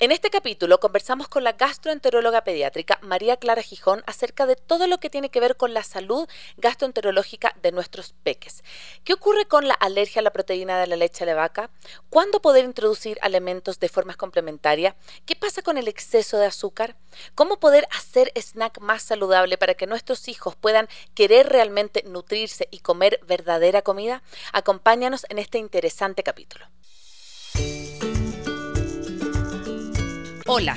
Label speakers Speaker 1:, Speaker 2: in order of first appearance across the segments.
Speaker 1: En este capítulo conversamos con la gastroenteróloga pediátrica María Clara Gijón acerca de todo lo que tiene que ver con la salud gastroenterológica de nuestros peques. ¿Qué ocurre con la alergia a la proteína de la leche de vaca? ¿Cuándo poder introducir alimentos de forma complementaria? ¿Qué pasa con el exceso de azúcar? ¿Cómo poder hacer snack más saludable para que nuestros hijos puedan querer realmente nutrirse y comer verdadera comida? Acompáñanos en este interesante capítulo.
Speaker 2: Hola,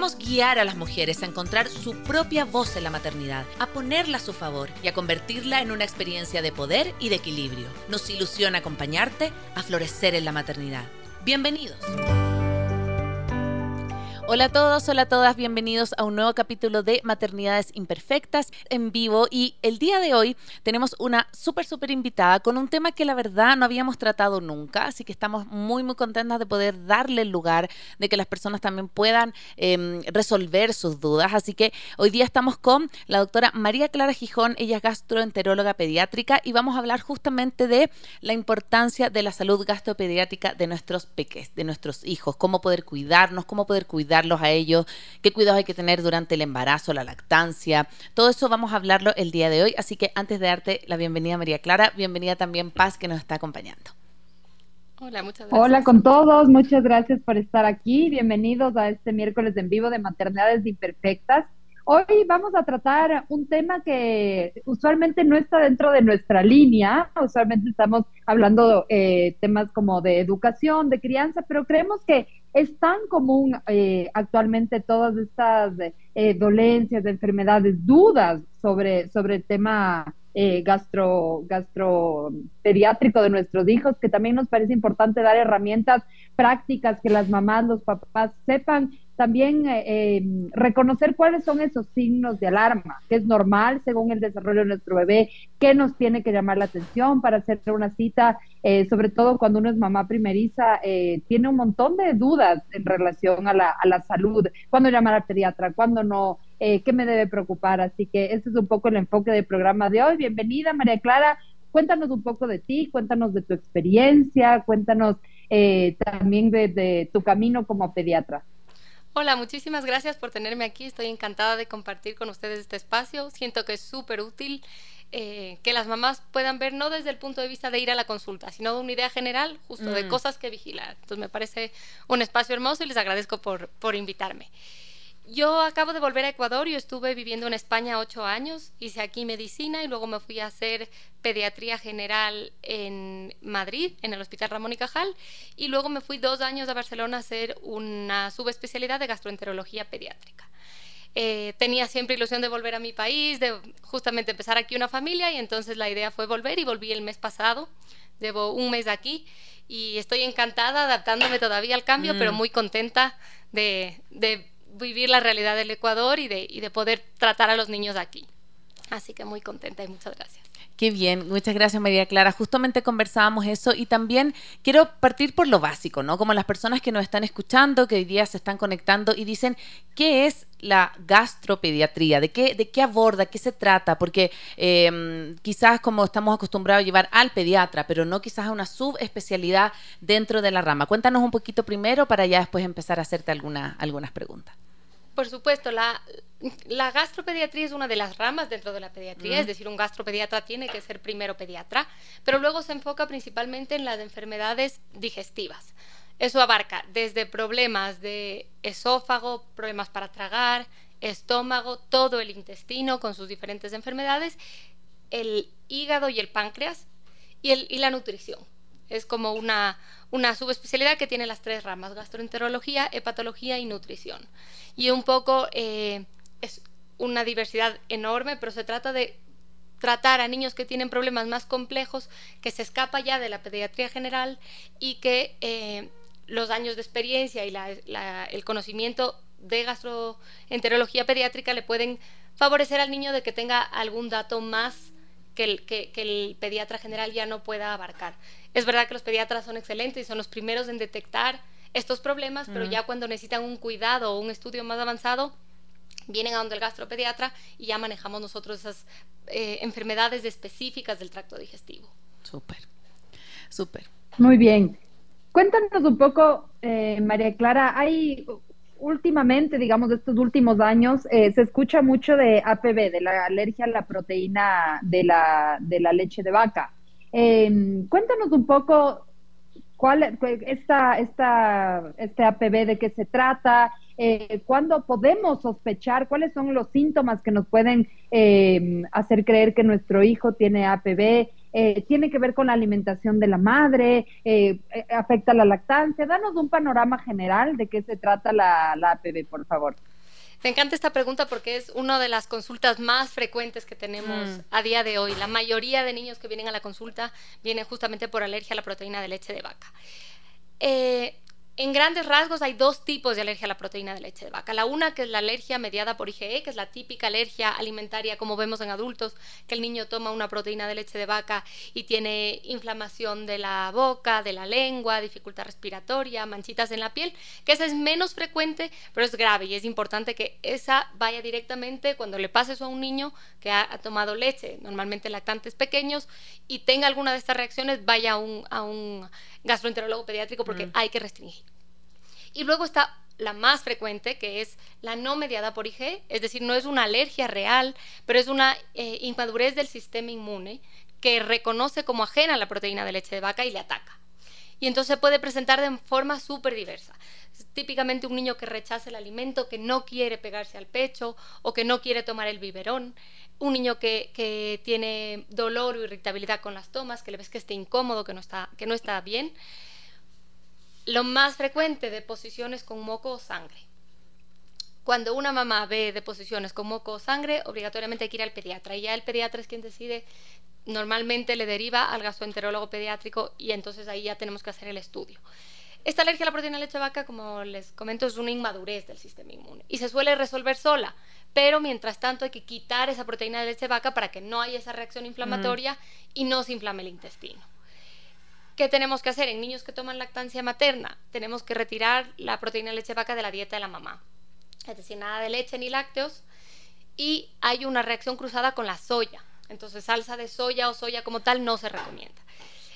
Speaker 2: guiar a las mujeres a encontrar su propia voz en la maternidad, a ponerla a su favor y a convertirla en una experiencia de poder y de equilibrio. Nos ilusiona acompañarte a florecer en la maternidad. Bienvenidos. Hola a todos, hola a todas, bienvenidos a un nuevo capítulo de Maternidades Imperfectas en vivo. Y el día de hoy tenemos una súper, súper invitada con un tema que la verdad no habíamos tratado nunca, así que estamos muy, muy contentas de poder darle el lugar, de que las personas también puedan em, resolver sus dudas, así que hoy día estamos con la doctora María Clara Gijón, ella es gastroenteróloga pediátrica y vamos a hablar justamente de la importancia de la salud gastropediátrica de nuestros peques, de nuestros hijos, cómo poder cuidarnos, cómo poder cuidar a ellos, qué cuidados hay que tener durante el embarazo, la lactancia. Todo eso vamos a hablarlo el día de hoy. Así que antes de darte la bienvenida, María Clara, bienvenida también Paz, que nos está acompañando.
Speaker 3: Hola, muchas gracias. Hola con todos, muchas gracias por estar aquí. Bienvenidos a este miércoles en vivo de Maternidades Imperfectas. Hoy vamos a tratar un tema que usualmente no está dentro de nuestra línea, usualmente estamos hablando eh, temas como de educación, de crianza, pero creemos que es tan común eh, actualmente todas estas eh, dolencias, enfermedades, dudas sobre, sobre el tema eh, gastro, pediátrico de nuestros hijos, que también nos parece importante dar herramientas prácticas que las mamás, los papás sepan también eh, em, reconocer cuáles son esos signos de alarma, que es normal según el desarrollo de nuestro bebé, qué nos tiene que llamar la atención para hacer una cita, eh, sobre todo cuando uno es mamá primeriza, eh, tiene un montón de dudas en relación a la, salud, cuándo llamar al pediatra, cuándo no, qué me debe preocupar. Así que ese es un poco el enfoque del programa de hoy. Bienvenida, María Clara. Cuéntanos un poco de ti, cuéntanos de tu experiencia, cuéntanos también de tu camino como pediatra.
Speaker 4: Hola, muchísimas gracias por tenerme aquí. Estoy encantada de compartir con ustedes este espacio. Siento que es súper útil eh, que las mamás puedan ver no desde el punto de vista de ir a la consulta, sino de una idea general justo de mm. cosas que vigilar. Entonces me parece un espacio hermoso y les agradezco por, por invitarme. Yo acabo de volver a Ecuador, yo estuve viviendo en España ocho años, hice aquí medicina y luego me fui a hacer pediatría general en Madrid, en el Hospital Ramón y Cajal, y luego me fui dos años a Barcelona a hacer una subespecialidad de gastroenterología pediátrica. Eh, tenía siempre ilusión de volver a mi país, de justamente empezar aquí una familia y entonces la idea fue volver y volví el mes pasado. Llevo un mes aquí y estoy encantada, adaptándome todavía al cambio, pero mm. muy contenta de, de vivir la realidad del Ecuador y de, poder tratar a los niños aquí. Así que muy contenta y muchas gracias.
Speaker 2: Qué bien, muchas gracias María Clara. Justamente conversábamos eso y también quiero partir por lo básico, ¿no? Como las personas que nos están escuchando, que hoy día se están conectando y dicen, ¿qué es la gastropediatría? ¿De qué, de qué aborda? ¿Qué se trata? Porque em, quizás como estamos acostumbrados a llevar al pediatra, pero no quizás a una subespecialidad dentro de la rama. Cuéntanos un poquito primero para ya después empezar a hacerte alguna, algunas preguntas.
Speaker 4: Por supuesto, la, la, gastropediatría es una de las ramas dentro de la pediatría, es decir, un gastropediatra tiene que ser primero pediatra, pero luego se enfoca principalmente en las enfermedades digestivas. Eso abarca desde problemas de esófago, problemas para tragar, estómago, todo el intestino con sus diferentes enfermedades, el hígado y el páncreas y, el, y la nutrición. Es como una, una subespecialidad que tiene las tres ramas, gastroenterología, hepatología y nutrición. Y un poco eh, es una diversidad enorme, pero se trata de tratar a niños que tienen problemas más complejos, que se escapa ya de la pediatría general y que eh, los años de experiencia y el conocimiento de gastroenterología pediátrica le pueden favorecer al niño de que tenga algún dato más que el, que, el pediatra general ya no pueda abarcar. Es verdad que los pediatras son excelentes y son los primeros en detectar estos problemas, pero ya cuando necesitan un cuidado o un estudio más avanzado, vienen a donde el gastropediatra y ya manejamos nosotros esas eh, enfermedades específicas del tracto digestivo.
Speaker 2: Súper, súper.
Speaker 3: Muy bien. Cuéntanos un poco, eh, María Clara, hay últimamente, digamos, de estos últimos años, eh, se escucha mucho de APB, de la alergia a la proteína de la, de la leche de vaca. Em, cuéntanos un poco cuál esta, esta, este APB, de qué se trata, eh, cuándo podemos sospechar, cuáles son los síntomas que nos pueden em, hacer creer que nuestro hijo tiene APB, eh, tiene que ver con la alimentación de la madre, eh, eh, afecta la lactancia. Danos un panorama general de qué se trata la, la APB, por favor.
Speaker 4: Me encanta esta pregunta porque es una de las consultas más frecuentes que tenemos mm. a día de hoy. La mayoría de niños que vienen a la consulta vienen justamente por alergia a la proteína de leche de vaca. Eh, en grandes rasgos hay dos tipos de alergia a la proteína de leche de vaca. La una que es la alergia mediada por IgE, que es la típica alergia alimentaria como vemos en adultos, que el niño toma una proteína de leche de vaca y tiene inflamación de la boca, de la lengua, dificultad respiratoria, manchitas en la piel, que esa es menos frecuente, pero es grave y es importante que esa vaya directamente cuando le pase eso a un niño que ha, tomado leche, normalmente lactantes pequeños, y tenga alguna de estas reacciones, vaya a un, a un gastroenterólogo pediátrico porque mm. hay que restringir. Y luego está la más frecuente, que es la no mediada por IG, es decir, no es una alergia real, pero es una eh, inmadurez del sistema inmune que reconoce como ajena la proteína de leche de vaca y le ataca. Y entonces puede presentar de forma súper diversa. típicamente un niño que rechaza el alimento, que no quiere pegarse al pecho o que no quiere tomar el biberón. Un niño que, que tiene dolor o irritabilidad con las tomas, que le ves que está incómodo, que no está, que no está bien lo más frecuente, deposiciones con moco o sangre. Cuando una mamá ve deposiciones con moco o sangre, obligatoriamente hay que ir al pediatra. Y ya el pediatra es quien decide, normalmente le deriva al gastroenterólogo pediátrico y entonces ahí ya tenemos que hacer el estudio. Esta alergia a la proteína de leche de vaca, como les comento, es una inmadurez del sistema inmune y se suele resolver sola, pero mientras tanto hay que quitar esa proteína de leche de vaca para que no haya esa reacción inflamatoria y no se inflame el intestino. ¿Qué tenemos que hacer? En niños que toman lactancia materna, tenemos que retirar la proteína de leche vaca de la dieta de la mamá. Es decir, nada de leche ni lácteos. Y hay una reacción cruzada con la soya. Entonces, salsa de soya o soya como tal no se recomienda.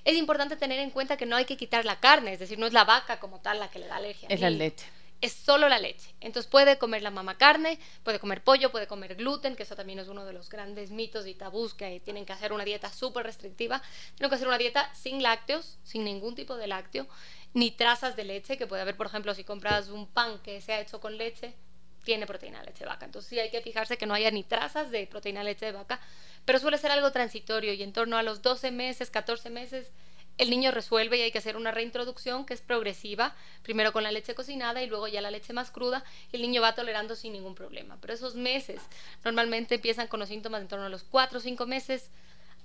Speaker 4: Es importante tener en cuenta que no hay que quitar la carne, es decir, no es la vaca como tal la que le da alergia.
Speaker 2: Es la leche
Speaker 4: es solo la leche. Entonces puede comer la mamá carne, puede comer pollo, puede comer gluten, que eso también es uno de los grandes mitos y tabús que tienen que hacer una dieta súper restrictiva. Tienen que hacer una dieta sin lácteos, sin ningún tipo de lácteo, ni trazas de leche, que puede haber, por ejemplo, si compras un pan que se ha hecho con leche, tiene proteína de leche vaca. Entonces sí hay que fijarse que no haya ni trazas de proteína de leche de vaca, pero suele ser algo transitorio y en torno a los 12 meses, 14 meses, el niño resuelve y hay que hacer una reintroducción que es progresiva, primero con la leche cocinada y luego ya la leche más cruda, y el niño va tolerando sin ningún problema. Pero esos meses normalmente empiezan con los síntomas en torno a los 4 o 5 meses,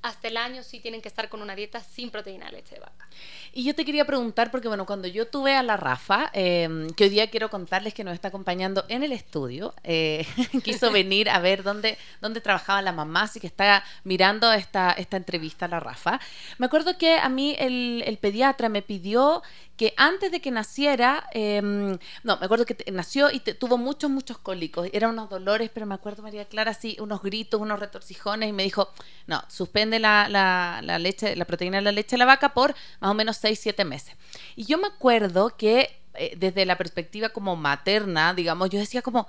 Speaker 4: hasta el año sí tienen que estar con una dieta sin proteína de leche de vaca.
Speaker 2: Y yo te quería preguntar, porque bueno, cuando yo tuve a la Rafa, em, que hoy día quiero contarles que nos está acompañando en el estudio, eh, quiso venir a ver dónde, dónde trabajaba la mamá, así que está mirando esta, esta entrevista a la Rafa. Me acuerdo que a mí el, el pediatra me pidió que antes de que naciera, em, no, me acuerdo que nació y tuvo muchos, muchos cólicos. Eran unos dolores, pero me acuerdo, María Clara, así, unos gritos, unos retorcijones, y me dijo, no, suspende la, la, leche, la proteína de la leche de la vaca por más o menos 6, 7 meses. Y yo me acuerdo que eh, desde la perspectiva como materna, digamos, yo decía como,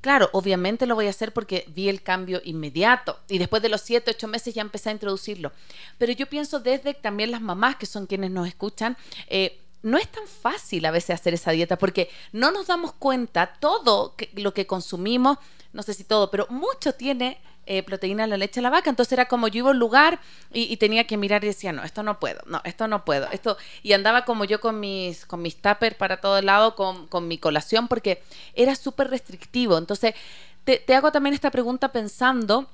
Speaker 2: Claro, obviamente lo voy a hacer porque vi el cambio inmediato y después de los 7, 8 meses ya empecé a introducirlo. Pero yo pienso desde también las mamás que son quienes nos escuchan, eh, no es tan fácil a veces hacer esa dieta porque no nos damos cuenta todo lo que consumimos, no sé si todo, pero mucho tiene eh, proteína en la leche de la vaca. Entonces era como yo iba a un lugar y, tenía que mirar y decía, no, esto no puedo, no, esto no puedo. esto Y andaba como yo con mis, con mis tuppers para todo el lado, con, con mi colación, porque era súper restrictivo. Entonces te, te hago también esta pregunta pensando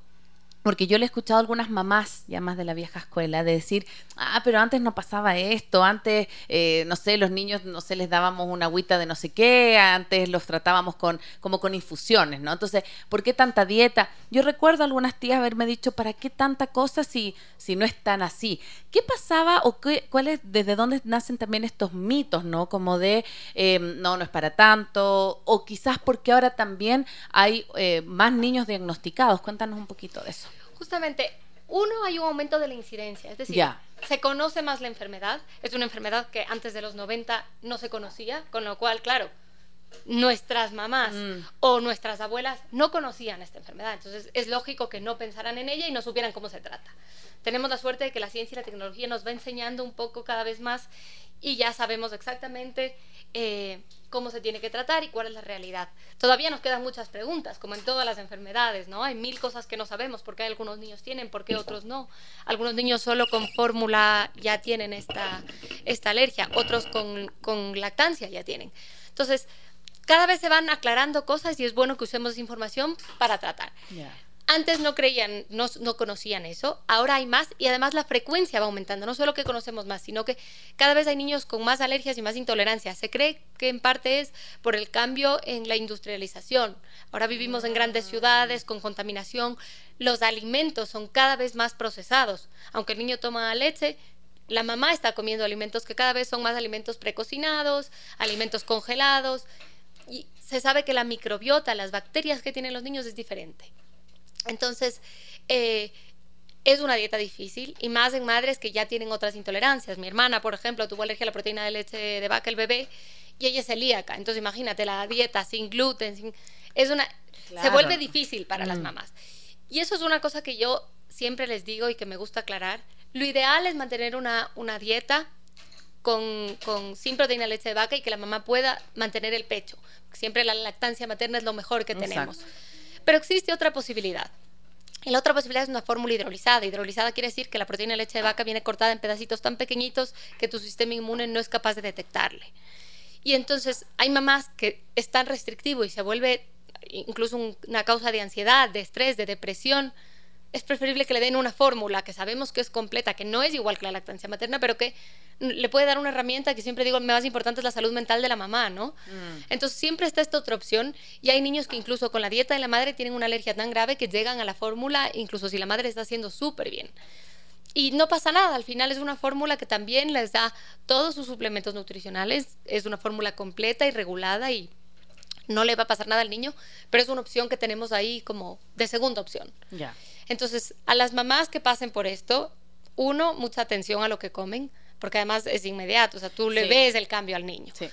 Speaker 5: porque yo le he escuchado a algunas mamás, ya más de la vieja escuela, de decir, ah, pero antes no pasaba esto, antes, eh, no sé, los niños, no sé, les dábamos una agüita de no sé qué, antes los tratábamos con, como con infusiones, ¿no? Entonces, ¿por qué tanta dieta? Yo recuerdo a algunas tías haberme dicho, ¿para qué tanta cosa si, si no es tan así? ¿Qué pasaba o qué, cuál es, desde dónde nacen también estos mitos, ¿no? Como de, em, no, no es para tanto, o quizás porque ahora también hay eh, más niños diagnosticados. Cuéntanos un poquito de eso
Speaker 4: justamente, uno, hay un aumento de la incidencia, es decir, se conoce más la enfermedad, es una enfermedad que antes de los 90 no se conocía, con lo cual, claro, nuestras mamás mm. o nuestras abuelas no conocían esta enfermedad, entonces es lógico que no pensaran en ella y no supieran cómo se trata. Tenemos la suerte de que la ciencia y la tecnología nos va enseñando un poco cada vez más y ya sabemos exactamente eh, cómo se tiene que tratar y cuál es la realidad. Todavía nos quedan muchas preguntas, como en todas las enfermedades, ¿no? Hay mil cosas que no sabemos, por qué algunos niños tienen, por qué otros no. Algunos niños solo con fórmula ya tienen esta, esta alergia, otros con, con lactancia ya tienen. Entonces, cada vez se van aclarando cosas y es bueno que usemos información para tratar. Antes no creían, no, no, conocían eso, ahora hay más y además la frecuencia va aumentando. No solo que conocemos más, sino que cada vez hay niños con más alergias y más intolerancia. Se cree que en parte es por el cambio en la industrialización. Ahora vivimos en grandes ciudades con contaminación. Los alimentos son cada vez más procesados. Aunque el niño toma leche, la mamá está comiendo alimentos que cada vez son más alimentos precocinados, alimentos congelados. Y se sabe que la microbiota, las bacterias que tienen los niños es diferente. Entonces, eh, es una dieta difícil y más en madres que ya tienen otras intolerancias. Mi hermana, por ejemplo, tuvo alergia a la proteína de leche de vaca el bebé y ella es celíaca. Entonces, imagínate la dieta sin gluten, sin... es una se vuelve difícil para las mm. mamás. Y eso es una cosa que yo siempre les digo y que me gusta aclarar. Lo ideal es mantener una, una dieta con, con, sin proteína leche de vaca y que la mamá pueda mantener el pecho. Siempre la lactancia materna es lo mejor que tenemos. Pero existe otra posibilidad. Y la otra posibilidad es una fórmula hidrolizada. Hidrolizada quiere decir que la proteína de leche de vaca viene cortada en pedacitos tan pequeñitos que tu sistema inmune no es capaz de detectarle. Y entonces hay mamás que es tan restrictivo y se vuelve incluso una causa de ansiedad, de estrés, de depresión, es preferible que le den una fórmula que sabemos que es completa, que no es igual que la lactancia materna, pero que le puede dar una herramienta que siempre digo, más importante es la salud mental de la mamá, ¿no? Mm. Entonces siempre está esta otra opción y hay niños que incluso con la dieta de la madre tienen una alergia tan grave que llegan a la fórmula, incluso si la madre está haciendo súper bien. Y no pasa nada, al final es una fórmula que también les da todos sus suplementos nutricionales, es una fórmula completa y regulada y no le va a pasar nada al niño, pero es una opción que tenemos ahí como de segunda opción.
Speaker 5: Ya.
Speaker 4: Entonces, a las mamás que pasen por esto, uno, mucha atención a lo que comen, porque además es inmediato, o sea, tú le ves el cambio al niño.
Speaker 5: Sí.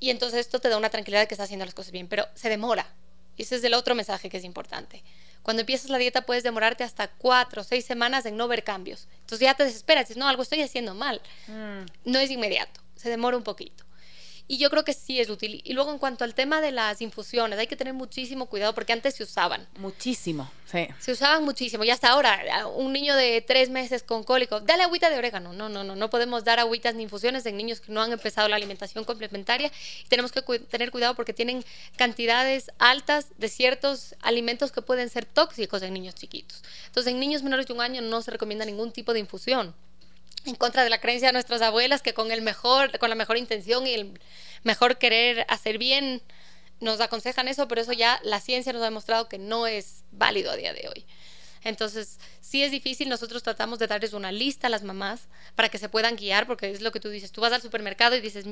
Speaker 4: Y entonces esto te da una tranquilidad de que está haciendo las cosas bien, pero se demora. Y ese es el otro mensaje que es importante. Cuando empiezas la dieta puedes demorarte hasta cuatro o seis semanas en no ver cambios. Entonces ya te desesperas, dices, no, algo estoy haciendo mal. Mm. No es inmediato, se demora un poquito. Y yo creo que sí es útil. Y luego en cuanto al tema de las infusiones, hay que tener muchísimo cuidado porque antes se usaban.
Speaker 5: Muchísimo, sí.
Speaker 4: Se usaban muchísimo. Y hasta ahora, un niño de tres meses con cólico, dale agüita de orégano. No, no, no. No podemos dar agüitas ni infusiones en niños que no han empezado la alimentación complementaria. Y tenemos que tener cuidado porque tienen cantidades altas de ciertos alimentos que pueden ser tóxicos en niños chiquitos. Entonces, en niños menores de un año no se recomienda ningún tipo de infusión en contra de la creencia de nuestras abuelas que con el mejor, con la mejor intención y el mejor querer hacer bien nos aconsejan eso, pero eso ya la ciencia nos ha demostrado que no es válido a día de hoy. Entonces, sí es difícil, nosotros tratamos de darles una lista a las mamás para que se puedan guiar, porque es lo que tú dices, tú vas al supermercado y dices,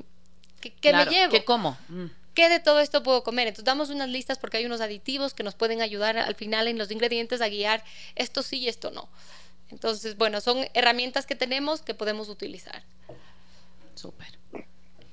Speaker 4: ¿qué, me llevo?
Speaker 5: ¿Qué como? Mm.
Speaker 4: ¿Qué de todo esto puedo comer? Entonces damos unas listas porque hay unos aditivos que nos pueden ayudar al final en los ingredientes a guiar esto sí y esto no. Entonces, bueno, son herramientas que tenemos que podemos utilizar.
Speaker 5: Súper.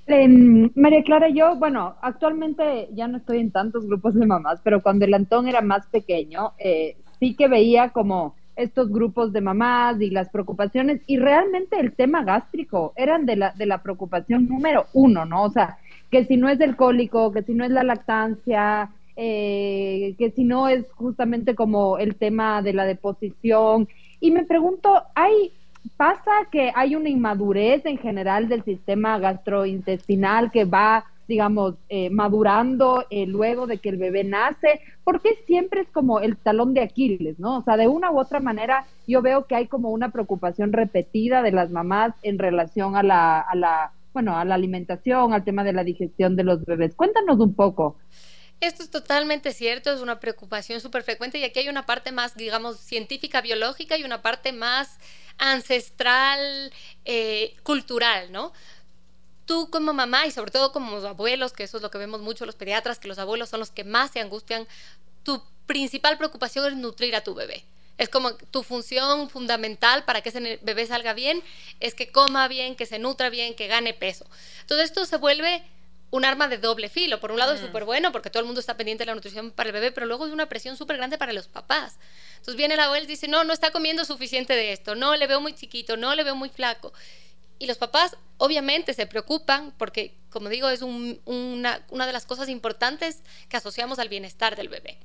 Speaker 3: Em, María Clara, yo, bueno, actualmente ya no estoy en tantos grupos de mamás, pero cuando el Antón era más pequeño, eh, sí que veía como estos grupos de mamás y las preocupaciones, y realmente el tema gástrico eran de la, de la preocupación número uno, ¿no? O sea, que si no es el cólico, que si no es la lactancia, eh, que si no es justamente como el tema de la deposición, y me pregunto, ¿hay pasa que hay una inmadurez en general del sistema gastrointestinal que va digamos, eh, madurando eh, luego de que el bebé nace? Porque siempre es como el talón de Aquiles, ¿no? O sea, de una u otra manera yo veo que hay como una preocupación repetida de las mamás en relación a la, a la bueno, a la alimentación, al tema de la digestión de los bebés. Cuéntanos un poco.
Speaker 4: Esto es totalmente cierto, es una preocupación súper frecuente y aquí hay una parte más, digamos, científica, biológica y una parte más ancestral, eh, cultural, ¿no? Tú como mamá y sobre todo como abuelos, que eso es lo que vemos mucho los pediatras, que los abuelos son los que más se angustian, tu principal preocupación es nutrir a tu bebé. Es como tu función fundamental para que ese bebé salga bien, es que coma bien, que se nutra bien, que gane peso. Entonces esto se vuelve un arma de doble filo. Por un lado es súper bueno porque todo el mundo está pendiente de la nutrición para el bebé, pero luego es una presión súper grande para los papás. Entonces viene la abuela y dice, no, no está comiendo suficiente de esto, no, le veo muy chiquito, no, le veo muy flaco. Y los papás obviamente se preocupan porque, como digo, es una, una de las cosas importantes que asociamos al bienestar del bebé.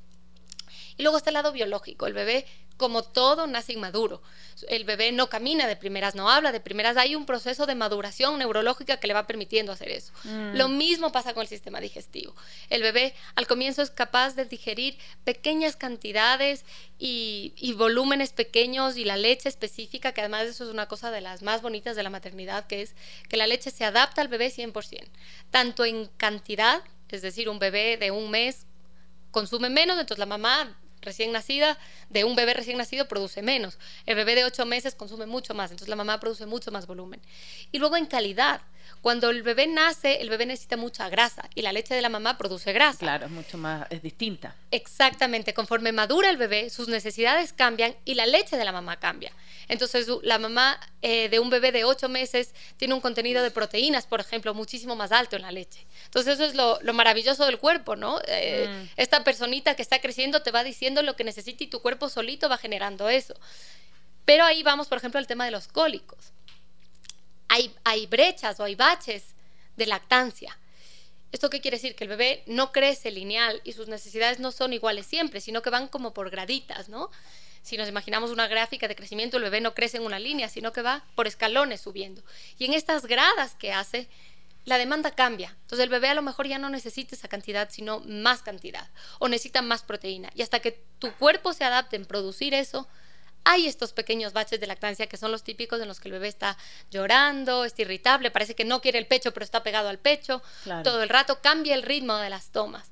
Speaker 4: Y luego está el lado biológico. El bebé como todo nace inmaduro. El bebé no camina de primeras, no habla de primeras. Hay un proceso de maduración neurológica que le va permitiendo hacer eso. Mm. Lo mismo pasa con el sistema digestivo. El bebé al comienzo es capaz de digerir pequeñas cantidades y, y volúmenes pequeños y la leche específica, que además eso es una cosa de las más bonitas de la maternidad, que es que la leche se adapta al bebé 100%, tanto en cantidad, es decir, un bebé de un mes consume menos, entonces la mamá recién nacida, de un bebé recién nacido produce menos. El bebé de ocho meses consume mucho más, entonces la mamá produce mucho más volumen. Y luego en calidad, cuando el bebé nace, el bebé necesita mucha grasa y la leche de la mamá produce grasa.
Speaker 5: Claro, es mucho más, es distinta.
Speaker 4: Exactamente, conforme madura el bebé, sus necesidades cambian y la leche de la mamá cambia. Entonces, la mamá eh, de un bebé de ocho meses tiene un contenido de proteínas, por ejemplo, muchísimo más alto en la leche. Entonces, eso es lo, maravilloso del cuerpo, ¿no? Eh, mm. Esta personita que está creciendo te va diciendo lo que necesita y tu cuerpo solito va generando eso. Pero ahí vamos, por ejemplo, al tema de los cólicos hay, brechas o hay baches de lactancia. ¿Esto qué quiere decir? Que el bebé no crece lineal y sus necesidades no son iguales siempre, sino que van como por graditas, ¿no? Si nos imaginamos una gráfica de crecimiento, el bebé no crece en una línea, sino que va por escalones subiendo. Y en estas gradas que hace, la demanda cambia. Entonces el bebé a lo mejor ya no necesita esa cantidad, sino más cantidad, o necesita más proteína. Y hasta que tu cuerpo se adapte en producir eso, hay estos pequeños baches de lactancia que son los típicos en los que el bebé está llorando, está irritable, parece que no quiere el pecho, pero está pegado al pecho. Todo el rato cambia el ritmo de las tomas.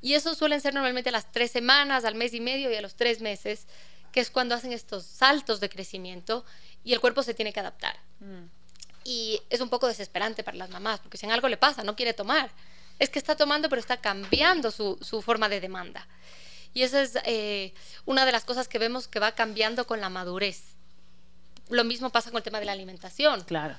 Speaker 4: Y eso suelen ser normalmente a las tres semanas, al mes y medio y a los tres meses, que es cuando hacen estos saltos de crecimiento y el cuerpo se tiene que adaptar. Mm. Y es un poco desesperante para las mamás, porque si en algo le pasa, no quiere tomar. Es que está tomando, pero está cambiando su, su forma de demanda. Y esa es eh, una de las cosas que vemos que va cambiando con la madurez. Lo mismo pasa con el tema de la alimentación.
Speaker 5: Claro.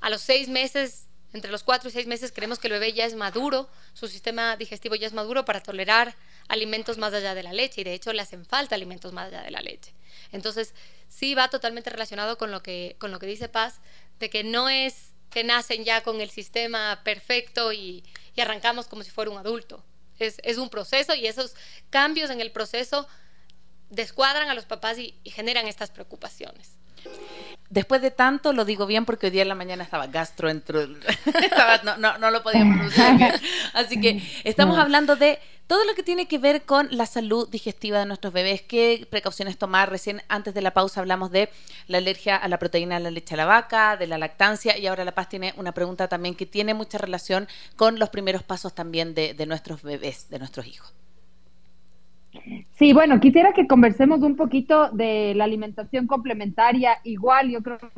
Speaker 4: A los seis meses, entre los cuatro y seis meses, creemos que el bebé ya es maduro, su sistema digestivo ya es maduro para tolerar alimentos más allá de la leche y de hecho le hacen falta alimentos más allá de la leche. Entonces, sí va totalmente relacionado con lo que, con lo que dice Paz, de que no es que nacen ya con el sistema perfecto y arrancamos como si fuera un adulto. Es, un proceso y esos cambios en el proceso descuadran a los papás y, generan estas preocupaciones.
Speaker 5: Después de tanto, lo digo bien porque hoy día en la mañana estaba gastroentro, no, no, no, lo podía pronunciar bien. Así que estamos hablando de todo lo que tiene que ver con la salud digestiva de nuestros bebés, qué precauciones tomar. Recién antes de la pausa hablamos de la alergia a la proteína de la leche de la vaca, de la lactancia y ahora La Paz tiene una pregunta también que tiene mucha relación con los primeros pasos también de, de nuestros bebés, de nuestros hijos.
Speaker 3: Sí, bueno, quisiera que conversemos un poquito de la alimentación complementaria. Igual, yo creo que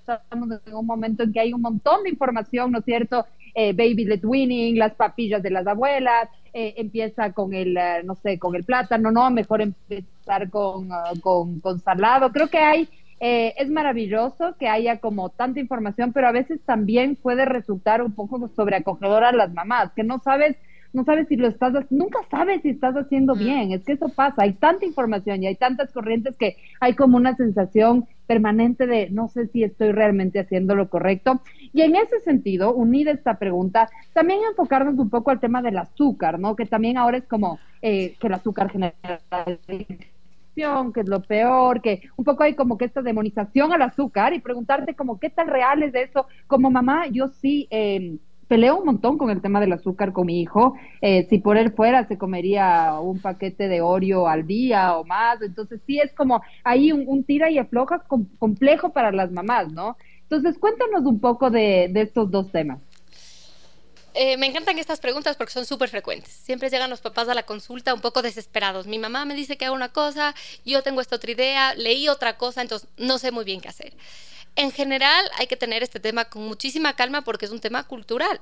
Speaker 3: estamos en un momento en que hay un montón de información, ¿no es cierto? Eh, baby led winning, las papillas de las abuelas, eh, empieza con el, eh, no sé, con el plátano, no, mejor empezar con, ah, con, con salado. Creo que hay, es maravilloso que haya como tanta información, pero a veces también puede resultar un poco sobreacogedora a las mamás, que no sabes no sabes si lo estás, nunca sabes si estás haciendo mm. bien, es que eso pasa, hay tanta información y hay tantas corrientes que hay como una sensación permanente de no sé si estoy realmente haciendo lo correcto. Y en ese sentido, unida esta pregunta, también enfocarnos un poco al tema del azúcar, ¿no? Que también ahora es como eh, que el azúcar genera que es lo peor, que un poco hay como que esta demonización al azúcar y preguntarte como qué tan real es eso. Como mamá, yo sí... Eh, peleo un montón con el tema del azúcar con mi hijo. Eh, si por él fuera, se comería un paquete de Oreo al día o más. Entonces, sí es como ahí un, tira y afloja complejo para las mamás, ¿no? Entonces, cuéntanos un poco de, estos dos temas.
Speaker 4: Eh, me encantan estas preguntas porque son súper frecuentes. Siempre llegan los papás a la consulta un poco desesperados. Mi mamá me dice que hago una cosa, yo tengo esta otra idea, leí otra cosa, entonces no sé muy bien qué hacer en general hay que tener este tema con muchísima calma porque es un tema cultural.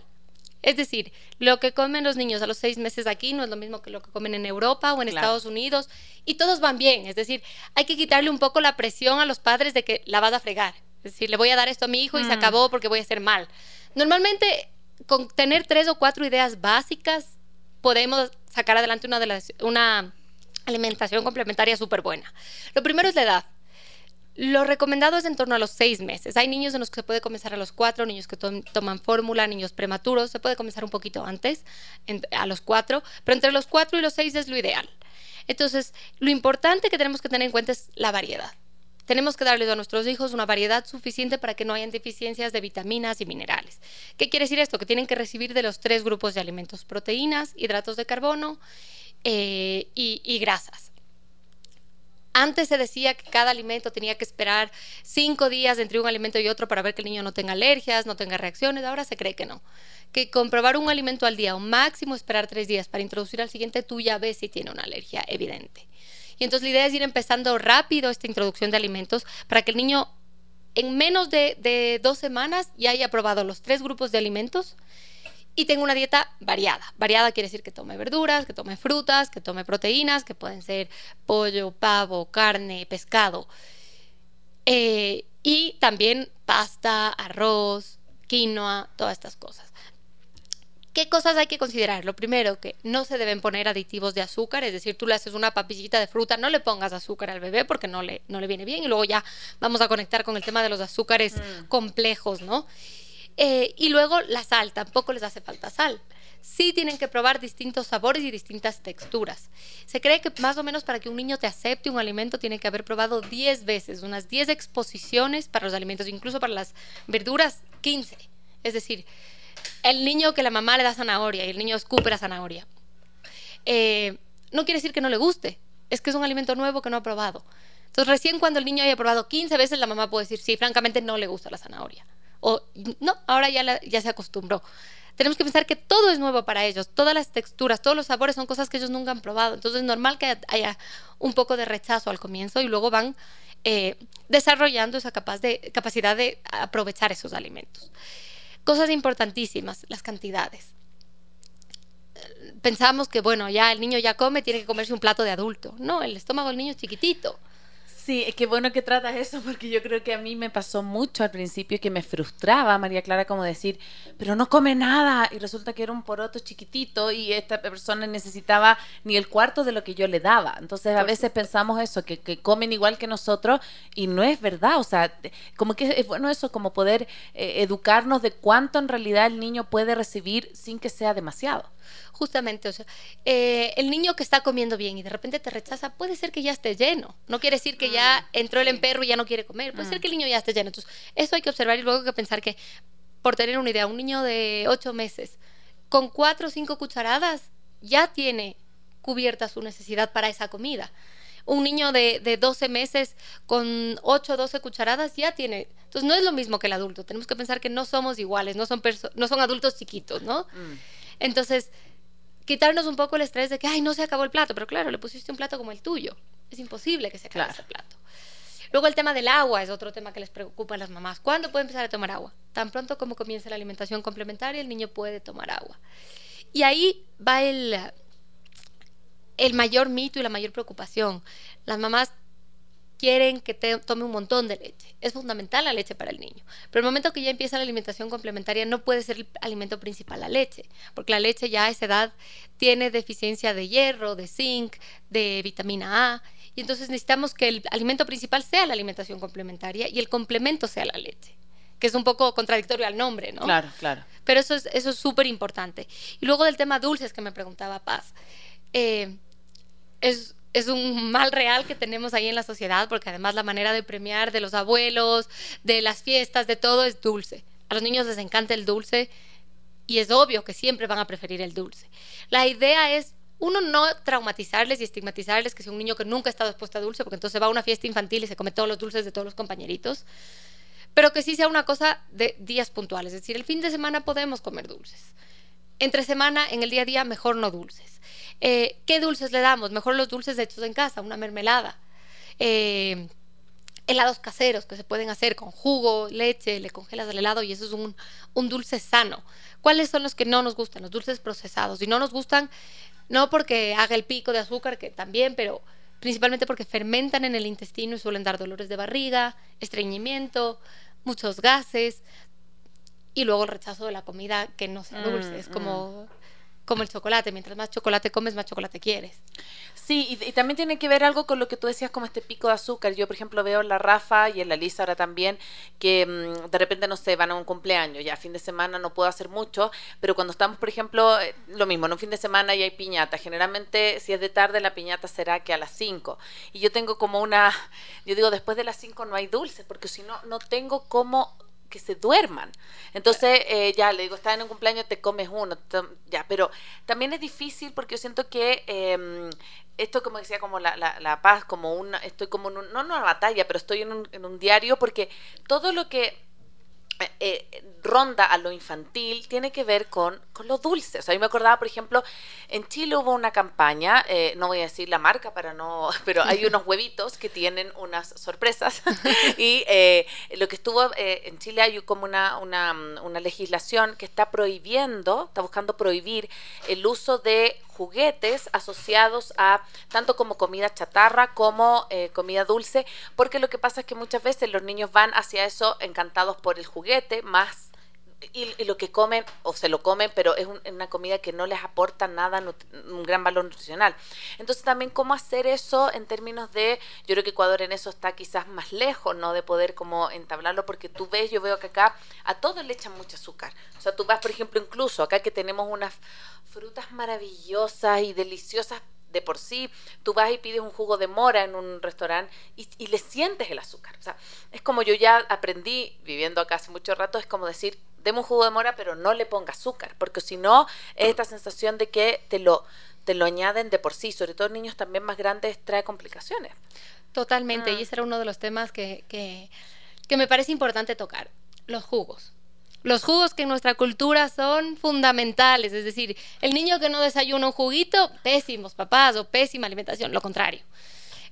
Speaker 4: Es decir, lo que comen los niños a los seis meses aquí no es lo mismo que lo que comen en Europa o en Estados Unidos y todos van bien. Es decir, hay que quitarle un poco la presión a los padres de que la vas a fregar. Es decir, le voy a dar esto a mi hijo y se mm. acabó porque voy a hacer mal. Normalmente, con tener tres o cuatro ideas básicas, podemos sacar adelante una, de las, una alimentación complementaria súper buena. Lo primero es la edad. Lo recomendado es en torno a los seis meses. Hay niños en los que se puede comenzar a los cuatro, niños que toman fórmula, niños prematuros, se puede comenzar un poquito antes, a los cuatro, pero entre los cuatro y los seis es lo ideal. Entonces, lo importante que tenemos que tener en cuenta es la variedad. Tenemos que darles a nuestros hijos una variedad suficiente para que no hayan deficiencias de vitaminas y minerales. ¿Qué quiere decir esto? Que tienen que recibir de los tres grupos de alimentos, proteínas, hidratos de carbono eh, y grasas. Antes se decía que cada alimento tenía que esperar cinco días entre un alimento y otro para ver que el niño no tenga alergias, no tenga reacciones. Ahora se cree que no. Que comprobar un alimento al día o máximo esperar tres días para introducir al siguiente, tú ya ves si tiene una alergia evidente. Y entonces la idea es ir empezando rápido esta introducción de alimentos para que el niño en menos de, de dos semanas ya haya probado los tres grupos de alimentos y tengo una dieta variada. Variada quiere decir que tome verduras, que tome frutas, que tome proteínas, que pueden ser pollo, pavo, carne, pescado. Eh, y también pasta, arroz, quinoa, todas estas cosas. ¿Qué cosas hay que considerar? Lo primero, que no se deben poner aditivos de azúcar, es decir, tú le haces una papillita de fruta, no le pongas azúcar al bebé porque no le, no le viene bien y luego ya vamos a conectar con el tema de los azúcares mm. complejos, ¿no? Eh, y luego la sal, tampoco les hace falta sal. Sí tienen que probar distintos sabores y distintas texturas. Se cree que más o menos para que un niño te acepte un alimento tiene que haber probado 10 veces, unas 10 exposiciones para los alimentos, incluso para las verduras 15. Es decir, el niño que la mamá le da zanahoria y el niño escupe la zanahoria. Eh, no quiere decir que no le guste, es que es un alimento nuevo que no ha probado. Entonces recién cuando el niño haya probado 15 veces la mamá puede decir, sí, francamente no le gusta la zanahoria o no, ahora ya, ya se acostumbró. Tenemos que pensar que todo es nuevo para ellos, todas las texturas, todos los sabores son cosas que ellos nunca han probado. Entonces es normal que haya un poco de rechazo al comienzo y luego van eh, desarrollando esa capacidad de aprovechar esos alimentos. Cosas importantísimas, las cantidades. Pensamos que, bueno, ya el niño ya come, tiene que comerse un plato de adulto. No, el estómago del niño es chiquitito.
Speaker 5: Sí, es que bueno que tratas eso porque yo creo que a mí me pasó mucho al principio que me frustraba María Clara como decir, pero no come nada y resulta que era un poroto chiquitito y esta persona necesitaba ni el cuarto de lo que yo le daba. Entonces a veces pensamos eso, que, que comen igual que nosotros y no es verdad. O sea, como que es bueno eso, como poder eh, educarnos de cuánto en realidad el niño puede recibir sin que sea demasiado
Speaker 4: justamente, o sea, eh, el niño que está comiendo bien y de repente te rechaza, puede ser que ya esté lleno. No quiere decir que ya entró el emperro y ya no quiere comer. Puede ser mm. que el niño ya esté lleno. Entonces, eso hay que observar y luego hay que pensar que, por tener una idea, un niño de 8 meses con 4 o 5 cucharadas ya tiene cubierta su necesidad para esa comida. Un niño de, de 12 meses con 8 o 12 cucharadas ya tiene. Entonces no es lo mismo que el adulto. Tenemos que pensar que no somos iguales, no son, no son adultos chiquitos, ¿no? Mm. Entonces, quitarnos un poco el estrés de que, ay, no se acabó el plato, pero claro, le pusiste un plato como el tuyo. Es imposible que se acabe ese plato. Luego el tema del agua es otro tema que les preocupa a las mamás. ¿Cuándo puede empezar a tomar agua? Tan pronto como comience la alimentación complementaria, el niño puede tomar agua. Y ahí va el, el mayor mito y la mayor preocupación. Las mamás quieren que te, tome un montón de leche. Es fundamental la leche para el niño. Pero el momento que ya empieza la alimentación complementaria no puede ser el alimento principal la leche, porque la leche ya a esa edad tiene deficiencia de hierro, de zinc, de vitamina A, y entonces necesitamos que el alimento principal sea la alimentación complementaria y el complemento sea la leche que es un poco contradictorio al nombre, ¿no?
Speaker 5: Claro, claro.
Speaker 4: Pero eso es eso es súper importante. Y luego del tema dulces que me preguntaba Paz, eh, es es un mal real que tenemos ahí en la sociedad, porque además la manera de premiar de los abuelos, de las fiestas, de todo es dulce. A los niños les encanta el dulce y es obvio que siempre van a preferir el dulce. La idea es uno, no traumatizarles y estigmatizarles que sea un niño que nunca ha estado expuesto a dulce, porque entonces va a una fiesta infantil y se come todos los dulces de todos los compañeritos, pero que sí sea una cosa de días puntuales, es decir, el fin de semana podemos comer dulces. Entre semana, en el día a día, mejor no dulces. Eh, ¿Qué dulces le damos? Mejor los dulces hechos en casa, una mermelada. Eh, helados caseros que se pueden hacer con jugo, leche, le congelas el helado y eso es un, un, dulce sano. ¿Cuáles son los que no nos gustan? Los dulces procesados. Y no nos gustan no porque haga el pico de azúcar, que también, pero principalmente porque fermentan en el intestino y suelen dar dolores de barriga, estreñimiento, muchos gases y luego el rechazo de la comida que no sea dulce. Mm, es como... Mm como el chocolate. Mientras más chocolate comes, más chocolate quieres.
Speaker 2: Sí, y, también tiene que ver algo con lo que tú decías, como este pico de azúcar. Yo, por ejemplo, veo en la Rafa y en la Lisa ahora también, que mm, de repente, no sé, van a un cumpleaños, ya fin de semana no puedo hacer mucho, pero cuando estamos, por ejemplo, eh, lo mismo, en un fin de semana y hay piñata. Generalmente, si es de tarde, la piñata será que a las 5. Y yo tengo como una, yo digo, después de las 5 no hay dulce, porque si no, no tengo cómo que se duerman. Entonces, eh, ya le digo, estás en un cumpleaños, te comes uno, ya, pero también es difícil porque yo siento que em, esto, como decía, como la, la, paz, como una, estoy como en un, no en una batalla, pero estoy en un, en un diario porque todo lo que eh, eh, ronda a lo infantil tiene que ver con, con lo dulce. O sea, me acordaba, por ejemplo, en Chile hubo una campaña, eh, no voy a decir la marca para no, pero hay unos huevitos que tienen unas sorpresas y lo que estuvo en Chile hay como una, una, una legislación que está prohibiendo, está buscando prohibir el uso de juguetes asociados a tanto como comida chatarra como eh, comida dulce, porque lo que pasa es que muchas veces los niños van hacia eso encantados por el juguete, más y, lo que comen o se lo comen, pero es una comida que no les aporta nada, un gran valor nutricional. Entonces también cómo hacer eso en términos de, yo creo que Ecuador en eso está quizás más lejos, ¿no? De poder como entablarlo, porque tú ves, yo veo que acá a todos le echan mucho azúcar. O sea, tú vas, por ejemplo, incluso acá que tenemos unas frutas maravillosas y deliciosas de por sí, tú vas y pides un jugo de mora en un restaurante y, le sientes el azúcar. O sea, es como yo ya aprendí, viviendo acá hace mucho rato, es como decir, deme un jugo de mora, pero no le ponga azúcar, porque si no, es esta sensación de que te lo, te lo añaden de por sí, sobre todo niños también más grandes, trae complicaciones.
Speaker 4: Totalmente, y mm. ese era uno de los temas que, que, que me parece importante tocar, los jugos los jugos que en nuestra cultura son fundamentales, es decir, el niño que no desayuna un juguito, pésimos papás o pésima alimentación, lo contrario.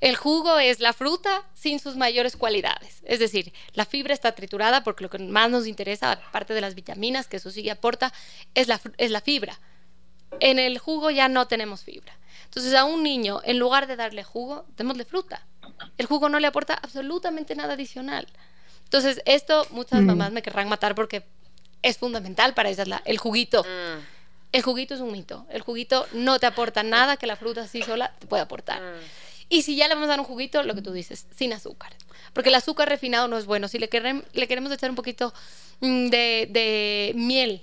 Speaker 4: El jugo es la fruta sin sus mayores cualidades. Es decir, la fibra está triturada porque lo que más nos interesa, aparte de las vitaminas que eso sí aporta, es la, es la fibra. En el jugo ya no tenemos fibra. Entonces a un niño, en lugar de darle jugo, démosle fruta. El jugo no le aporta absolutamente nada adicional. Entonces esto muchas mm. mamás me querrán matar porque es fundamental para esa, el juguito. Mm. El juguito es un mito. El juguito no te aporta nada que la fruta así sola te puede aportar. Mm. Y si ya le vamos a dar un juguito, lo que tú dices, sin azúcar. Porque el azúcar refinado no es bueno. Si le, le queremos echar un poquito mm, de, miel,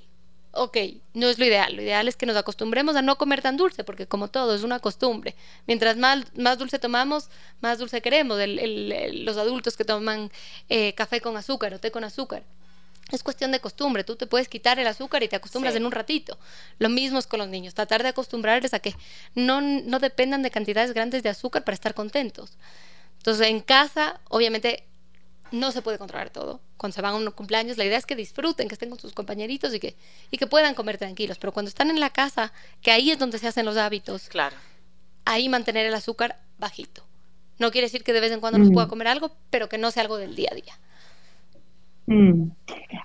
Speaker 4: ok, no es lo ideal. Lo ideal es que nos acostumbremos a no comer tan dulce, porque como todo, es una costumbre. Mientras más, dulce tomamos, más dulce queremos. los adultos que toman eh, café con azúcar o té con azúcar es cuestión de costumbre, tú te puedes quitar el azúcar y te acostumbras en un ratito. Lo mismo es con los niños, tratar de acostumbrarles a que no, no dependan de cantidades grandes de azúcar para estar contentos. Entonces, en casa, obviamente, no se puede controlar todo. Cuando se van a un cumpleaños, la idea es que disfruten, que estén con sus compañeritos y que, y que puedan comer tranquilos. Pero cuando están en la casa, que ahí es donde se hacen los hábitos,
Speaker 2: claro.
Speaker 4: ahí mantener el azúcar bajito. No quiere decir que de vez en cuando nos pueda comer algo, pero que no sea algo del día a día.
Speaker 3: Mm.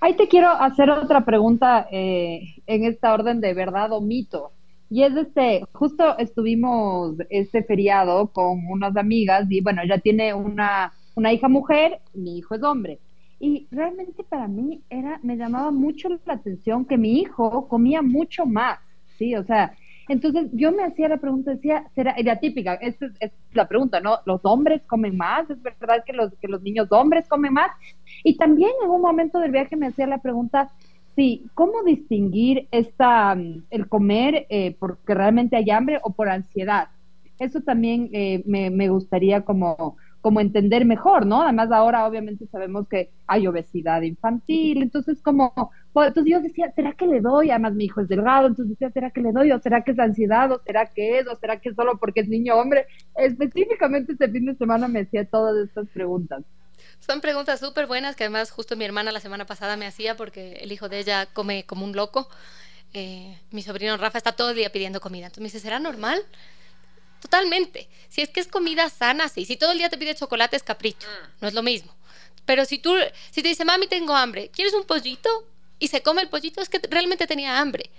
Speaker 3: Ahí te quiero hacer otra pregunta eh, en esta orden de verdad o mito. Y es este, justo estuvimos este feriado con unas amigas y bueno, ella tiene una, una hija mujer, mi hijo es hombre. Y realmente para mí era, me llamaba mucho la atención que mi hijo comía mucho más, ¿sí? O sea, entonces yo me hacía la pregunta, decía, será, era típica, esta es, la pregunta, ¿no? ¿Los hombres comen más? ¿Es verdad que los, que los niños hombres comen más? Y también en un momento del viaje me hacía la pregunta, sí, ¿cómo distinguir esta, mm, el comer eh, porque realmente hay hambre o por ansiedad? Eso también eh, me, me, gustaría como, como entender mejor, ¿no? Además ahora obviamente sabemos que hay obesidad infantil, entonces como, pues, entonces yo decía, ¿será que le doy? Además mi hijo es delgado, entonces decía, ¿será que le doy? ¿O será que es ansiedad? ¿O será que es? ¿O será que es solo porque es niño hombre? Específicamente este fin de semana me hacía todas estas preguntas.
Speaker 4: Son preguntas súper buenas que además justo mi hermana la semana pasada me hacía porque el hijo de ella come como un loco. Eh, mi sobrino Rafa está todo el día pidiendo comida. Entonces me dice, ¿será normal? Totalmente. Si es que es comida sana, sí. Si todo el día te pide chocolate, es capricho. Mm. No es lo mismo. Pero si tú, si te dice, mami, tengo hambre, ¿quieres un pollito? Y se come el pollito, es que realmente tenía hambre.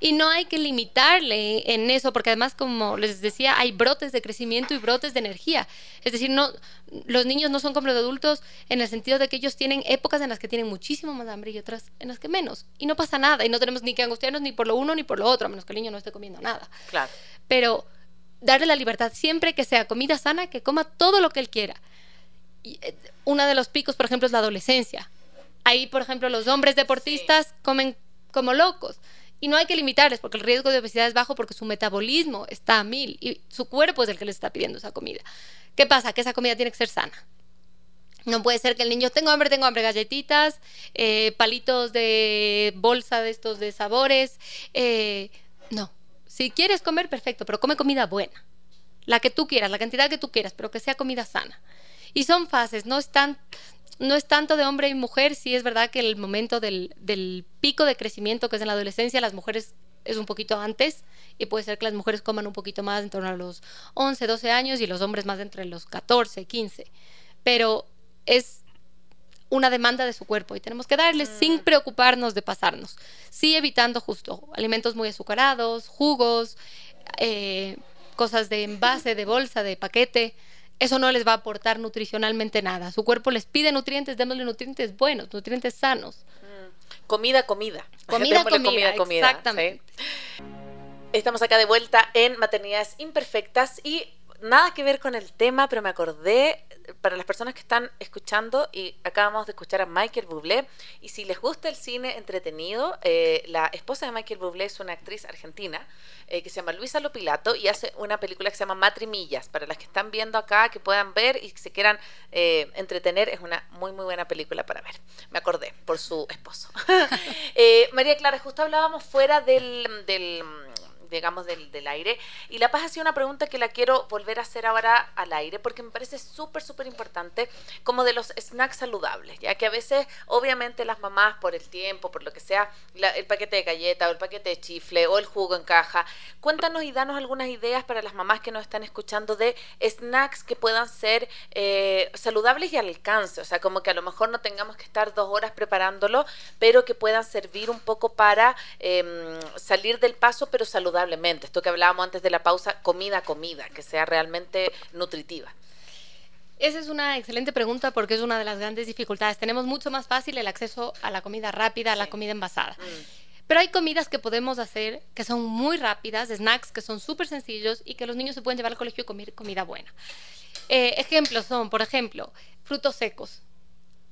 Speaker 4: Y no hay que limitarle en eso, porque además, como les decía, hay brotes de crecimiento y brotes de energía. Es decir, no, los niños no son como los adultos en el sentido de que ellos tienen épocas en las que tienen muchísimo más hambre y otras en las que menos. Y no pasa nada. Y no tenemos ni que angustiarnos ni por lo uno ni por lo otro, a menos que el niño no esté comiendo nada.
Speaker 2: Claro.
Speaker 4: Pero darle la libertad siempre que sea comida sana, que coma todo lo que él quiera. Y, eh, uno de los picos, por ejemplo, es la adolescencia. Ahí, por ejemplo, los hombres deportistas comen como locos. Y no hay que limitarles porque el riesgo de obesidad es bajo porque su metabolismo está a mil y su cuerpo es el que les está pidiendo esa comida. ¿Qué pasa? Que esa comida tiene que ser sana. No puede ser que el niño tengo hambre, tengo hambre, galletitas, eh, palitos de bolsa de estos de sabores. Eh, no, si quieres comer, perfecto, pero come comida buena. La que tú quieras, la cantidad que tú quieras, pero que sea comida sana. Y son fases, no es, no es tanto de hombre y mujer, sí es verdad que el momento del, del pico de crecimiento que es en la adolescencia, las mujeres es un poquito antes y puede ser que las mujeres coman un poquito más en torno a los 11, 12 años y los hombres más entre los 14, 15. Pero es una demanda de su cuerpo y tenemos que darles sin mm. preocuparnos de pasarnos. Sí evitando justo alimentos muy azucarados, jugos, eh, cosas de envase, de bolsa, de paquete. Eso no les va a aportar nutricionalmente nada. Su cuerpo les pide nutrientes, démosle nutrientes buenos, nutrientes sanos.
Speaker 2: Mm. Comida, comida.
Speaker 4: Comida, comida, comida, Exactamente.
Speaker 2: Estamos acá de vuelta en Maternidades Imperfectas y nada que ver con el tema, pero me acordé para las personas que están escuchando y acabamos de escuchar a Michael Bublé y si les gusta el cine entretenido, eh, la esposa de Michael Bublé es una actriz argentina eh, que se llama Luisa Lopilato y hace una película que se llama Matrimillas. Para las que están viendo acá, que puedan ver y se quieran eh, entretener, es una muy muy buena película para ver. Me acordé por su esposo. María Clara, justo hablábamos fuera del, del digamos, del, del aire. Y La Paz hacía una pregunta que la quiero volver a hacer ahora al aire porque me parece súper, súper importante, como de los snacks saludables, ya que a veces, obviamente, las mamás, por el tiempo, por lo que sea, el paquete de galleta o el paquete de chifle o el jugo en caja, cuéntanos y danos algunas ideas para las mamás que nos están escuchando de snacks que puedan ser eh, saludables y al alcance, o sea, como que a lo mejor no tengamos que estar dos horas preparándolo, pero que puedan servir un poco para em, salir del paso, pero saludable esto que hablábamos antes de la pausa, comida, comida, que sea realmente nutritiva.
Speaker 4: Esa es una excelente pregunta porque es una de las grandes dificultades. Tenemos mucho más fácil el acceso a la comida rápida, a la comida envasada. Mm. Pero hay comidas que podemos hacer que son muy rápidas, snacks que son súper sencillos y que los niños se pueden llevar al colegio y comer comida buena. Eh, ejemplos son, por ejemplo, frutos secos.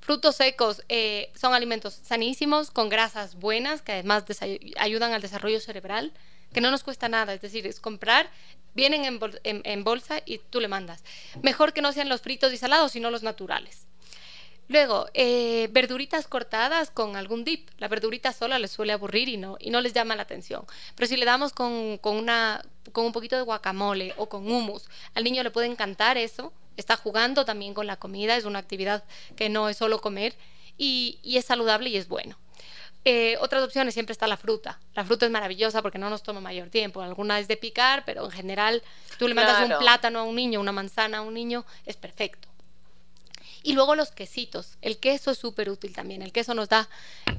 Speaker 4: Frutos secos eh, son alimentos sanísimos, con grasas buenas, que además ayudan al desarrollo cerebral que no nos cuesta nada, es decir, es comprar, vienen en, bolsa y tú le mandas. Mejor que no sean los fritos y salados, sino los naturales. Luego, eh, verduritas cortadas con algún dip. La verdurita sola les suele aburrir y no, les llama la atención. Pero si le damos con, una, con un poquito de guacamole o con hummus, al niño le puede encantar eso. Está jugando también con la comida, es una actividad que no es solo comer y es saludable y es bueno. Eh, otras opciones siempre está la fruta. La fruta es maravillosa porque no nos toma mayor tiempo. Alguna es de picar, pero en general tú le mandas un plátano a un niño, una manzana a un niño, es perfecto. Y luego los quesitos. El queso es súper útil también. El queso nos da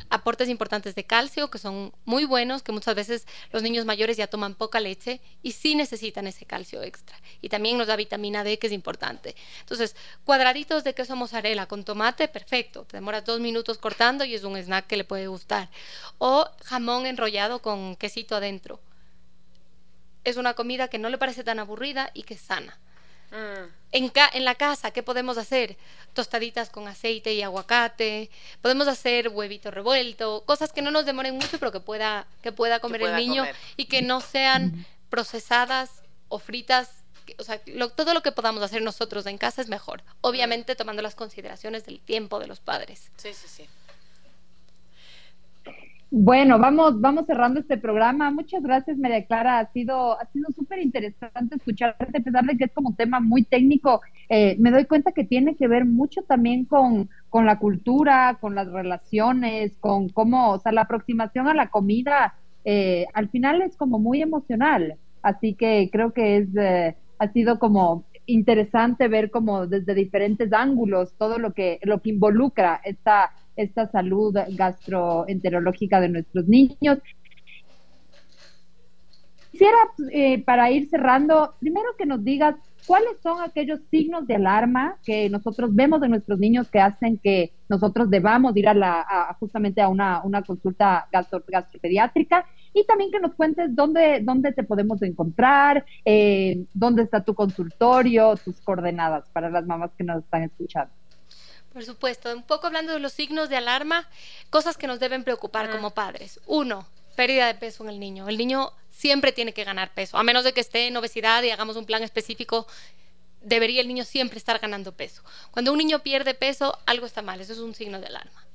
Speaker 4: aportes importantes de calcio que son muy buenos, que muchas veces los niños mayores ya toman poca leche y sí necesitan ese calcio extra. Y también nos da vitamina D que es importante. Entonces, cuadraditos de queso mozzarella con tomate, perfecto. Te demoras dos minutos cortando y es un snack que le puede gustar. O jamón enrollado con quesito adentro. Es una comida que no le parece tan aburrida y que es sana. Mm. En, en, la casa, ¿qué podemos hacer? Tostaditas con aceite y aguacate, podemos hacer huevito revuelto, cosas que no nos demoren mucho, pero que pueda, que pueda comer el niño y que no sean procesadas o fritas o sea, todo lo que podamos hacer nosotros en casa es mejor. Obviamente tomando las consideraciones del tiempo de los padres.
Speaker 2: Sí, sí, sí.
Speaker 3: Bueno, vamos, vamos cerrando este programa. Muchas gracias, María Clara. Ha sido, ha sido súper interesante escucharte, a que es como un tema muy técnico. Eh, me doy cuenta que tiene que ver mucho también con, con la cultura, con las relaciones, con cómo, o sea, la aproximación a la comida, eh, al final es como muy emocional. Así que creo que es, eh, ha sido como interesante ver como desde diferentes ángulos todo lo que, lo que involucra esta esta salud gastroenterológica de nuestros niños. Quisiera, eh, para ir cerrando, primero que nos digas cuáles son aquellos signos de alarma que nosotros vemos de nuestros niños que hacen que nosotros debamos ir a la, justamente a una, consulta gastro, gastropediátrica y también que nos cuentes dónde, dónde te podemos encontrar, eh, dónde está tu consultorio, tus coordenadas para las mamás que nos están escuchando.
Speaker 4: Por supuesto, un poco hablando de los signos de alarma, cosas que nos deben preocupar como padres. Uno, pérdida de peso en el niño. El niño siempre tiene que ganar peso, a menos de que esté en obesidad y hagamos un plan específico. Debería el niño siempre estar ganando peso. Cuando un niño pierde peso, algo está mal, eso es un signo de alarma.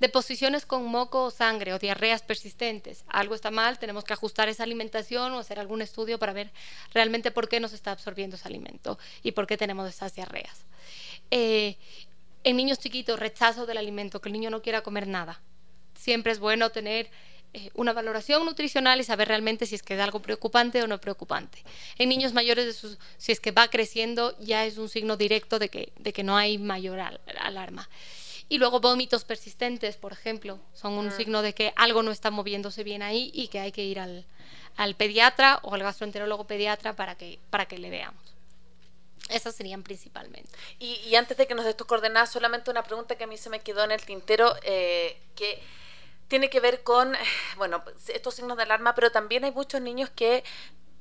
Speaker 4: Deposiciones con moco o sangre o diarreas persistentes, algo está mal, tenemos que ajustar esa alimentación o hacer algún estudio para ver realmente por qué nos está absorbiendo ese alimento y por qué tenemos esas diarreas. Eh, en niños chiquitos, rechazo del alimento, que el niño no quiera comer nada. Siempre es bueno tener eh, una valoración nutricional y saber realmente si es que es algo preocupante o no preocupante. En niños mayores, de sus, si es que va creciendo, ya es un signo directo de que, de que no hay mayor alarma. Y luego vómitos persistentes, por ejemplo, son un mm. signo de que algo no está moviéndose bien ahí y que hay que ir al, al pediatra o al gastroenterólogo pediatra para que, para que le veamos. Esas serían principalmente.
Speaker 2: Y, antes de que nos des tus coordenadas, solamente una pregunta que a mí se me quedó en el tintero, eh, que tiene que ver con, bueno, estos signos de alarma, pero también hay muchos niños que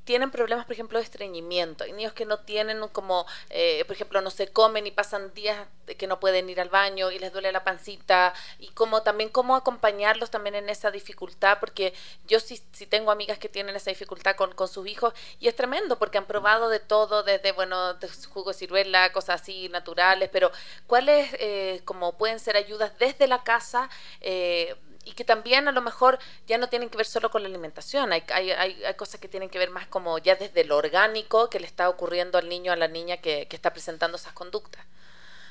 Speaker 2: tienen problemas, por ejemplo, de estreñimiento. Hay niños que no tienen como, eh, por ejemplo, no se comen y pasan días que no pueden ir al baño y les duele la pancita. Y como también cómo acompañarlos también en esa dificultad, porque yo sí, sí tengo amigas que tienen esa dificultad con, con sus hijos y es tremendo porque han probado de todo, desde, bueno, de jugo de ciruela, cosas así naturales, pero ¿cuáles eh, como pueden ser ayudas desde la casa? Eh, y que también a lo mejor ya no tienen que ver solo con la alimentación, hay, hay, hay, cosas que tienen que ver más como ya desde lo orgánico que le está ocurriendo al niño, a la niña que, que está presentando esas conductas.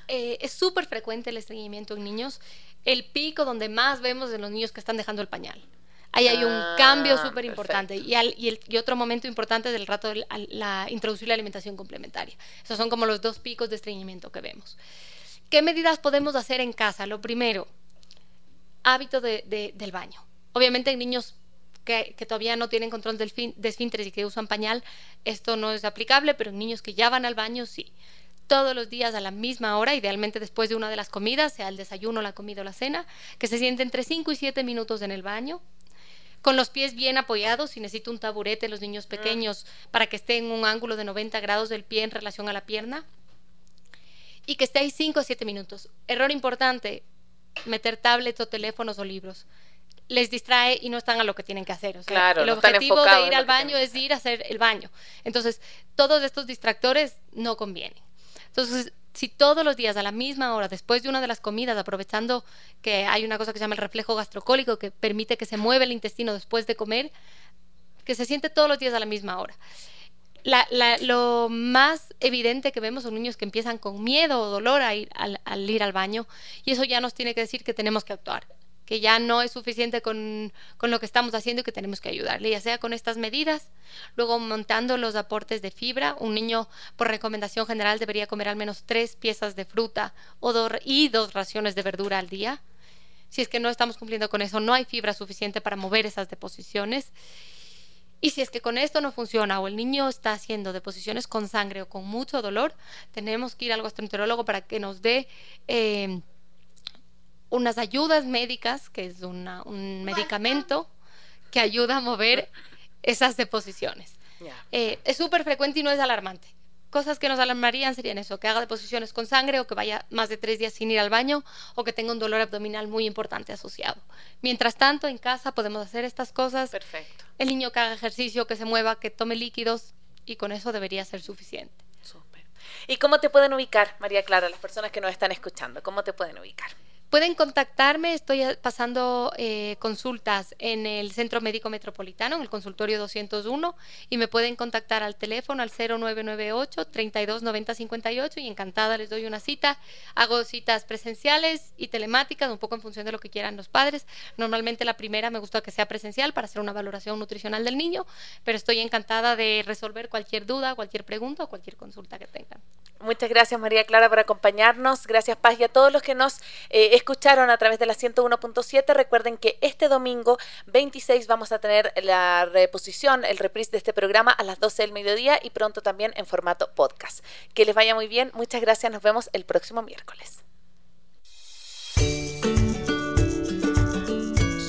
Speaker 4: Eh, es súper frecuente el estreñimiento en niños, el pico donde más vemos de los niños que están dejando el pañal. Ahí hay un ah, cambio súper importante. Y, y, otro momento importante del rato, la, la, introducir la alimentación complementaria. Esos son como los dos picos de estreñimiento que vemos. ¿Qué medidas podemos hacer en casa? Lo primero, hábito de, del baño. Obviamente en niños que, todavía no tienen control del de esfínteres y que usan pañal, esto no es aplicable, pero en niños que ya van al baño, sí. Todos los días a la misma hora, idealmente después de una de las comidas, sea el desayuno, la comida o la cena, que se siente entre 5 y 7 minutos en el baño, con los pies bien apoyados, si necesita un taburete los niños ah. pequeños para que esté en un ángulo de 90 grados del pie en relación a la pierna, y que esté ahí 5 o 7 minutos. Error importante, meter tablets o teléfonos o libros. Les distrae y no están a lo que tienen que hacer.
Speaker 2: claro,
Speaker 4: el objetivo de ir al baño es ir a hacer el baño. Entonces, todos estos distractores no convienen. Entonces, si todos los días a la misma hora, después de una de las comidas, aprovechando que hay una cosa que se llama el reflejo gastrocólico, que permite que se mueva el intestino después de comer, que se siente todos los días a la misma hora lo más evidente que vemos son niños que empiezan con miedo o dolor a ir, al, ir al baño y eso ya nos tiene que decir que tenemos que actuar, que ya no es suficiente con, con, lo que estamos haciendo y que tenemos que ayudarle, ya sea con estas medidas, luego montando los aportes de fibra. Un niño, por recomendación general, debería comer al menos tres piezas de fruta o y dos raciones de verdura al día. Si es que no estamos cumpliendo con eso, no hay fibra suficiente para mover esas deposiciones. Y si es que con esto no funciona o el niño está haciendo deposiciones con sangre o con mucho dolor, tenemos que ir al gastroenterólogo para que nos dé eh, unas ayudas médicas, que es un medicamento que ayuda a mover esas deposiciones. Eh, es súper frecuente y no es alarmante cosas que nos alarmarían serían eso, que haga deposiciones con sangre o que vaya más de tres días sin ir al baño o que tenga un dolor abdominal muy importante asociado. Mientras tanto, en casa podemos hacer estas cosas.
Speaker 2: Perfecto.
Speaker 4: El niño que haga ejercicio, que se mueva, que tome líquidos, y con eso debería ser suficiente.
Speaker 2: Súper. ¿Y cómo te pueden ubicar, María Clara, las personas que nos están escuchando? ¿Cómo te pueden ubicar?
Speaker 4: Pueden contactarme, estoy pasando eh, consultas en el Centro Médico Metropolitano, en el consultorio 201, y me pueden contactar al teléfono al 0998 32 58 y encantada les doy una cita. Hago citas presenciales y telemáticas, un poco en función de lo que quieran los padres. Normalmente la primera me gusta que sea presencial para hacer una valoración nutricional del niño, pero estoy encantada de resolver cualquier duda, cualquier pregunta o cualquier consulta que tengan.
Speaker 2: Muchas gracias María Clara por acompañarnos. Gracias Paz y a todos los que nos eh, escucharon a través de la 101.7. Recuerden que este domingo 26 vamos a tener la reposición, el reprise de este programa a las 12 del mediodía y pronto también en formato podcast. Que les vaya muy bien. Muchas gracias. Nos vemos el próximo miércoles.